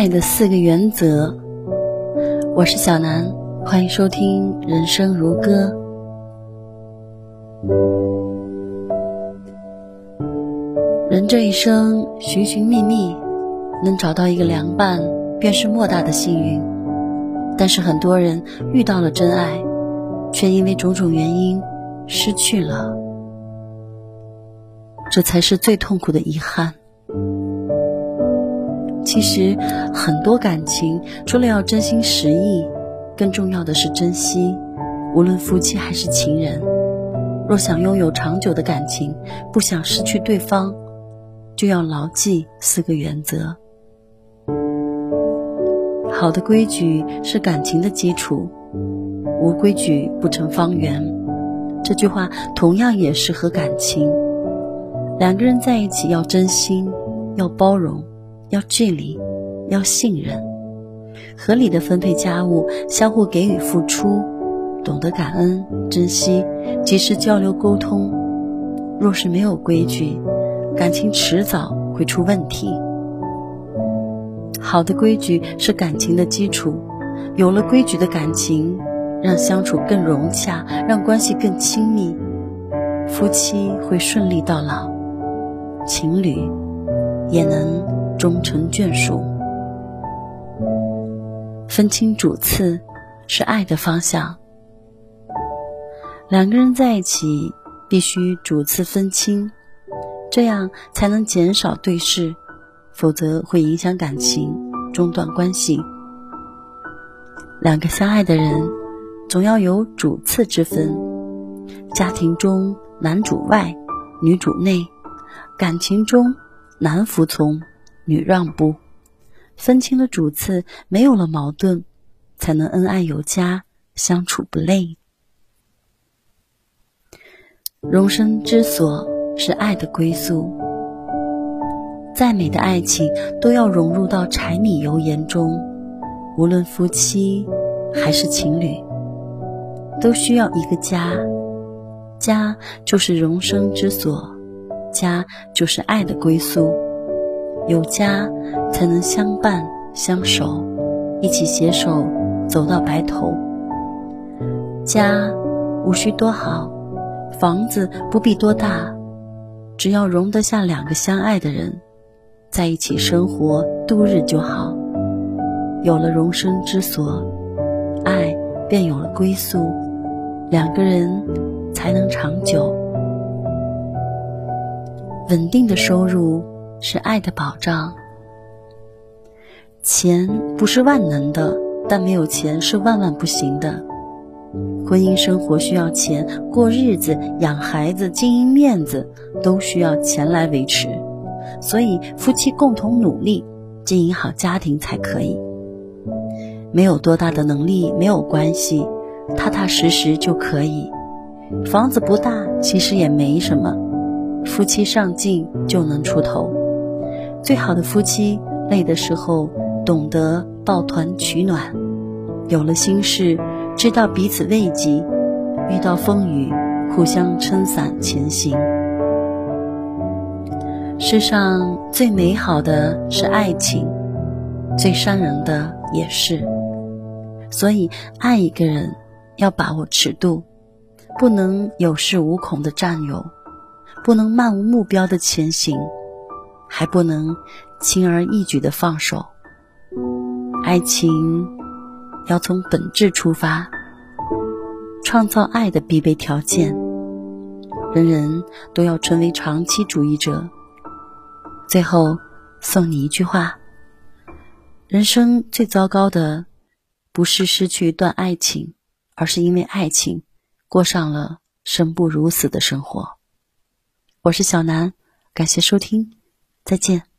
爱的四个原则。我是小南，欢迎收听《人生如歌》。人这一生寻寻觅觅，能找到一个良伴，便是莫大的幸运。但是很多人遇到了真爱，却因为种种原因失去了，这才是最痛苦的遗憾。其实，很多感情除了要真心实意，更重要的是珍惜。无论夫妻还是情人，若想拥有长久的感情，不想失去对方，就要牢记四个原则。好的规矩是感情的基础，无规矩不成方圆。这句话同样也适合感情。两个人在一起要真心，要包容。要距离，要信任，合理的分配家务，相互给予付出，懂得感恩、珍惜，及时交流沟通。若是没有规矩，感情迟早会出问题。好的规矩是感情的基础，有了规矩的感情，让相处更融洽，让关系更亲密，夫妻会顺利到老，情侣也能。终成眷属，分清主次是爱的方向。两个人在一起必须主次分清，这样才能减少对视，否则会影响感情，中断关系。两个相爱的人总要有主次之分，家庭中男主外，女主内；感情中男服从。女让步，分清了主次，没有了矛盾，才能恩爱有加，相处不累。容身之所是爱的归宿，再美的爱情都要融入到柴米油盐中。无论夫妻还是情侣，都需要一个家，家就是容身之所，家就是爱的归宿。有家，才能相伴相守，一起携手走到白头。家无需多好，房子不必多大，只要容得下两个相爱的人，在一起生活度日就好。有了容身之所，爱便有了归宿，两个人才能长久。稳定的收入。是爱的保障。钱不是万能的，但没有钱是万万不行的。婚姻生活需要钱，过日子、养孩子、经营面子，都需要钱来维持。所以，夫妻共同努力，经营好家庭才可以。没有多大的能力没有关系，踏踏实实就可以。房子不大，其实也没什么。夫妻上进就能出头。最好的夫妻，累的时候懂得抱团取暖，有了心事知道彼此慰藉，遇到风雨互相撑伞前行。世上最美好的是爱情，最伤人的也是。所以爱一个人要把握尺度，不能有恃无恐的占有，不能漫无目标的前行。还不能轻而易举的放手。爱情要从本质出发，创造爱的必备条件。人人都要成为长期主义者。最后送你一句话：人生最糟糕的，不是失去一段爱情，而是因为爱情过上了生不如死的生活。我是小南，感谢收听。再见。